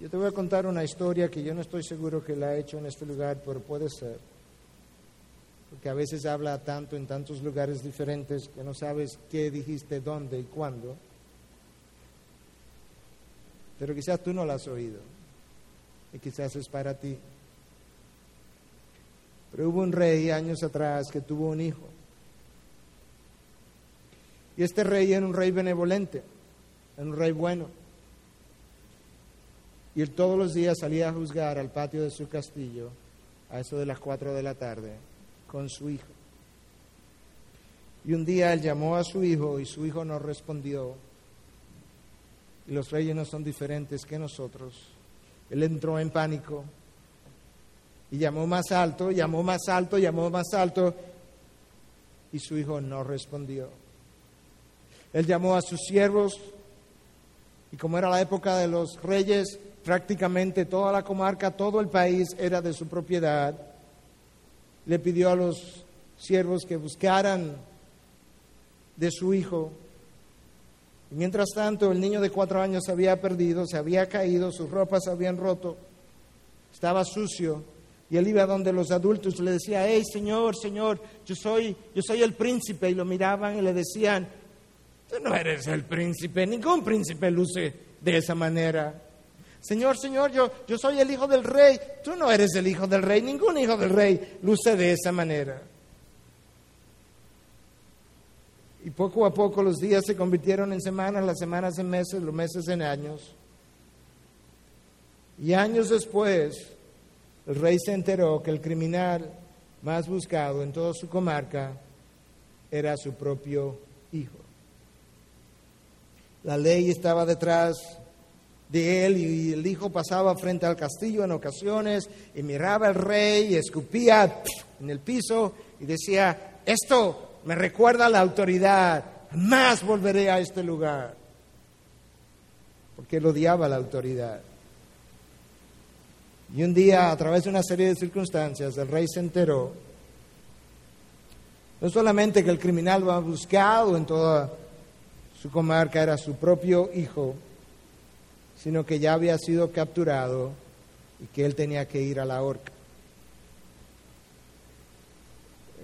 Yo te voy a contar una historia que yo no estoy seguro que la he hecho en este lugar, pero puede ser. Porque a veces habla tanto en tantos lugares diferentes que no sabes qué dijiste, dónde y cuándo. Pero quizás tú no la has oído y quizás es para ti. Pero hubo un rey años atrás que tuvo un hijo. Y este rey era un rey benevolente, era un rey bueno. Y él todos los días salía a juzgar al patio de su castillo a eso de las cuatro de la tarde con su hijo. Y un día él llamó a su hijo y su hijo no respondió. Y los reyes no son diferentes que nosotros. Él entró en pánico y llamó más alto, llamó más alto, llamó más alto y su hijo no respondió. Él llamó a sus siervos y como era la época de los reyes, prácticamente toda la comarca, todo el país era de su propiedad. Le pidió a los siervos que buscaran de su hijo. Y mientras tanto, el niño de cuatro años se había perdido, se había caído, sus ropas se habían roto, estaba sucio. Y él iba donde los adultos le decía, hey Señor, Señor, yo soy, yo soy el príncipe. Y lo miraban y le decían, tú no eres el príncipe, ningún príncipe luce de esa manera. Señor, Señor, yo, yo soy el hijo del rey. Tú no eres el hijo del rey. Ningún hijo del rey luce de esa manera. Y poco a poco los días se convirtieron en semanas, las semanas en meses, los meses en años. Y años después, el rey se enteró que el criminal más buscado en toda su comarca era su propio hijo. La ley estaba detrás de él y el hijo pasaba frente al castillo en ocasiones y miraba al rey y escupía en el piso y decía, esto me recuerda a la autoridad, más volveré a este lugar, porque él odiaba la autoridad. Y un día, a través de una serie de circunstancias, el rey se enteró, no solamente que el criminal lo ha buscado en toda su comarca, era su propio hijo, sino que ya había sido capturado y que él tenía que ir a la horca.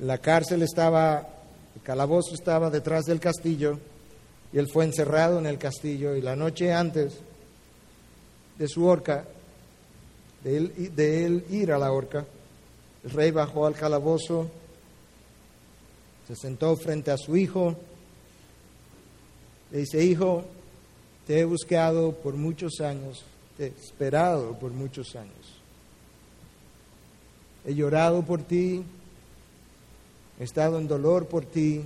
La cárcel estaba, calabozo estaba detrás del castillo y él fue encerrado en el castillo y la noche antes de su horca, de él, de él ir a la horca, el rey bajó al calabozo, se sentó frente a su hijo, le dice, hijo, te he buscado por muchos años, te he esperado por muchos años. He llorado por ti, he estado en dolor por ti.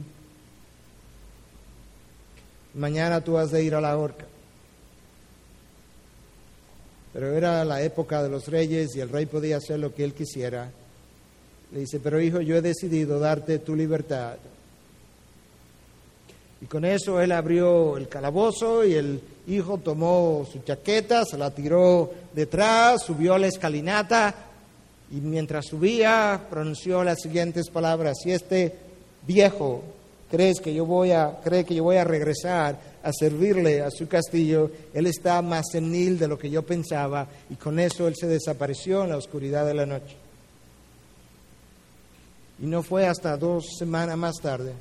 Mañana tú has de ir a la horca. Pero era la época de los reyes y el rey podía hacer lo que él quisiera. Le dice, pero hijo, yo he decidido darte tu libertad. Y con eso él abrió el calabozo y el hijo tomó su chaqueta, se la tiró detrás, subió a la escalinata y mientras subía pronunció las siguientes palabras: Si este viejo crees que yo voy a, cree que yo voy a regresar a servirle a su castillo, él está más senil de lo que yo pensaba y con eso él se desapareció en la oscuridad de la noche. Y no fue hasta dos semanas más tarde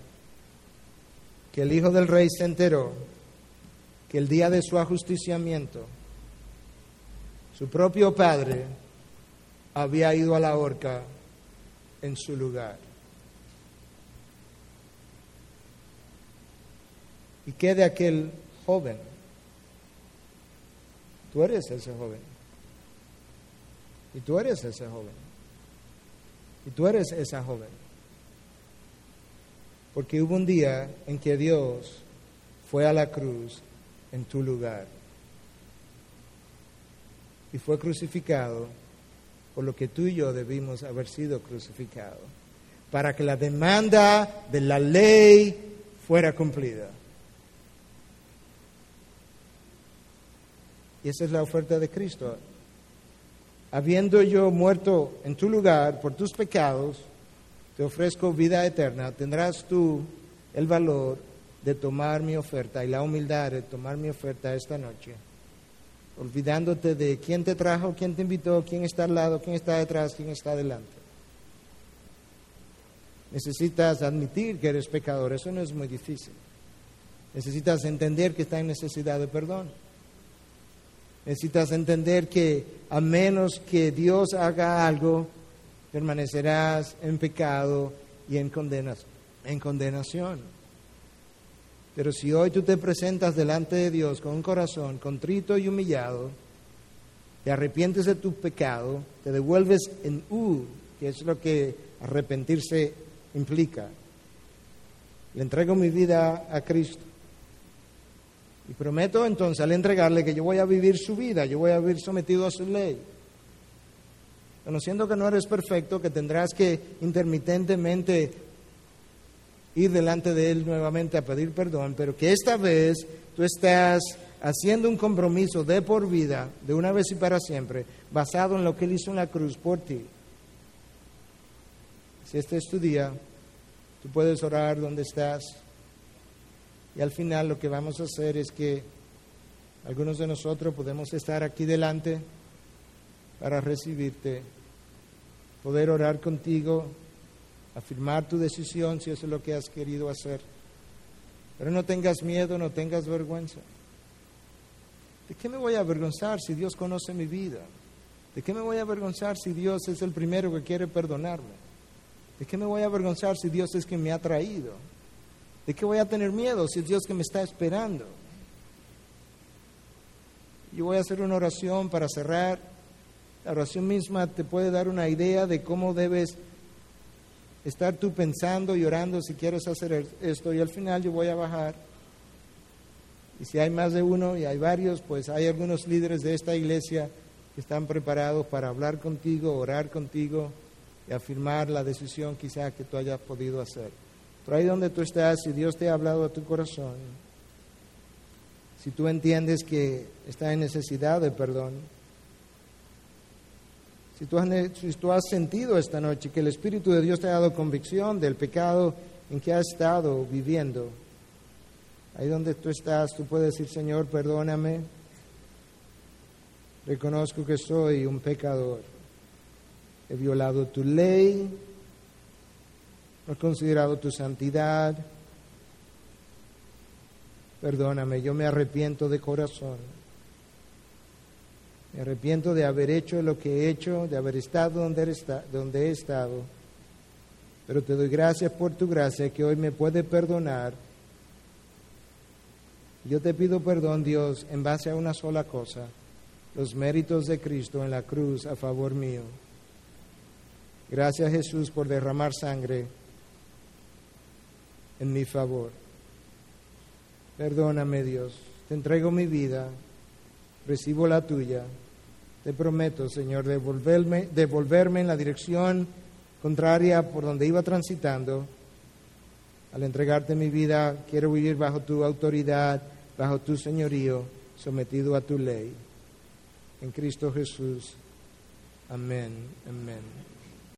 que el hijo del rey se enteró que el día de su ajusticiamiento, su propio padre había ido a la horca en su lugar. ¿Y qué de aquel joven? Tú eres ese joven. Y tú eres ese joven. Y tú eres esa joven. Porque hubo un día en que Dios fue a la cruz en tu lugar y fue crucificado por lo que tú y yo debimos haber sido crucificados, para que la demanda de la ley fuera cumplida. Y esa es la oferta de Cristo. Habiendo yo muerto en tu lugar por tus pecados, te ofrezco vida eterna, tendrás tú el valor de tomar mi oferta y la humildad de tomar mi oferta esta noche, olvidándote de quién te trajo, quién te invitó, quién está al lado, quién está detrás, quién está adelante. Necesitas admitir que eres pecador, eso no es muy difícil. Necesitas entender que está en necesidad de perdón. Necesitas entender que a menos que Dios haga algo, permanecerás en pecado y en, en condenación. Pero si hoy tú te presentas delante de Dios con un corazón contrito y humillado, te arrepientes de tu pecado, te devuelves en U, que es lo que arrepentirse implica. Le entrego mi vida a Cristo. Y prometo entonces al entregarle que yo voy a vivir su vida, yo voy a vivir sometido a su ley. Conociendo que no eres perfecto, que tendrás que intermitentemente ir delante de Él nuevamente a pedir perdón, pero que esta vez tú estás haciendo un compromiso de por vida, de una vez y para siempre, basado en lo que Él hizo en la cruz por ti. Si este es tu día, tú puedes orar donde estás. Y al final lo que vamos a hacer es que algunos de nosotros podemos estar aquí delante para recibirte, poder orar contigo, afirmar tu decisión si eso es lo que has querido hacer. Pero no tengas miedo, no tengas vergüenza. ¿De qué me voy a avergonzar si Dios conoce mi vida? ¿De qué me voy a avergonzar si Dios es el primero que quiere perdonarme? ¿De qué me voy a avergonzar si Dios es quien me ha traído? ¿De qué voy a tener miedo si es Dios que me está esperando? Yo voy a hacer una oración para cerrar. La oración misma te puede dar una idea de cómo debes estar tú pensando y orando si quieres hacer esto. Y al final yo voy a bajar. Y si hay más de uno y hay varios, pues hay algunos líderes de esta iglesia que están preparados para hablar contigo, orar contigo y afirmar la decisión quizá que tú hayas podido hacer. Pero ahí donde tú estás, si Dios te ha hablado a tu corazón, si tú entiendes que está en necesidad de perdón, si tú, has, sentido esta noche que el Espíritu de Dios te ha dado convicción del pecado en que has estado viviendo, ahí donde tú estás, tú puedes decir, Señor, perdóname, reconozco que soy un pecador he violado tu ley, no he considerado tu santidad. Perdóname, yo me arrepiento de corazón. Me arrepiento de haber hecho lo que he hecho, de haber estado donde, he estado. Pero te doy gracias por tu gracia que hoy me puede perdonar. Yo te pido perdón, Dios, en base a una sola cosa, los méritos de Cristo en la cruz a favor mío. Gracias Jesús por derramar sangre en mi favor. Perdóname Dios, te entrego mi vida, recibo la tuya. Te prometo, Señor, devolverme, devolverme en la dirección contraria por donde iba transitando. Al entregarte mi vida, quiero vivir bajo tu autoridad, bajo tu señorío, sometido a tu ley. En Cristo Jesús. Amén. Amén.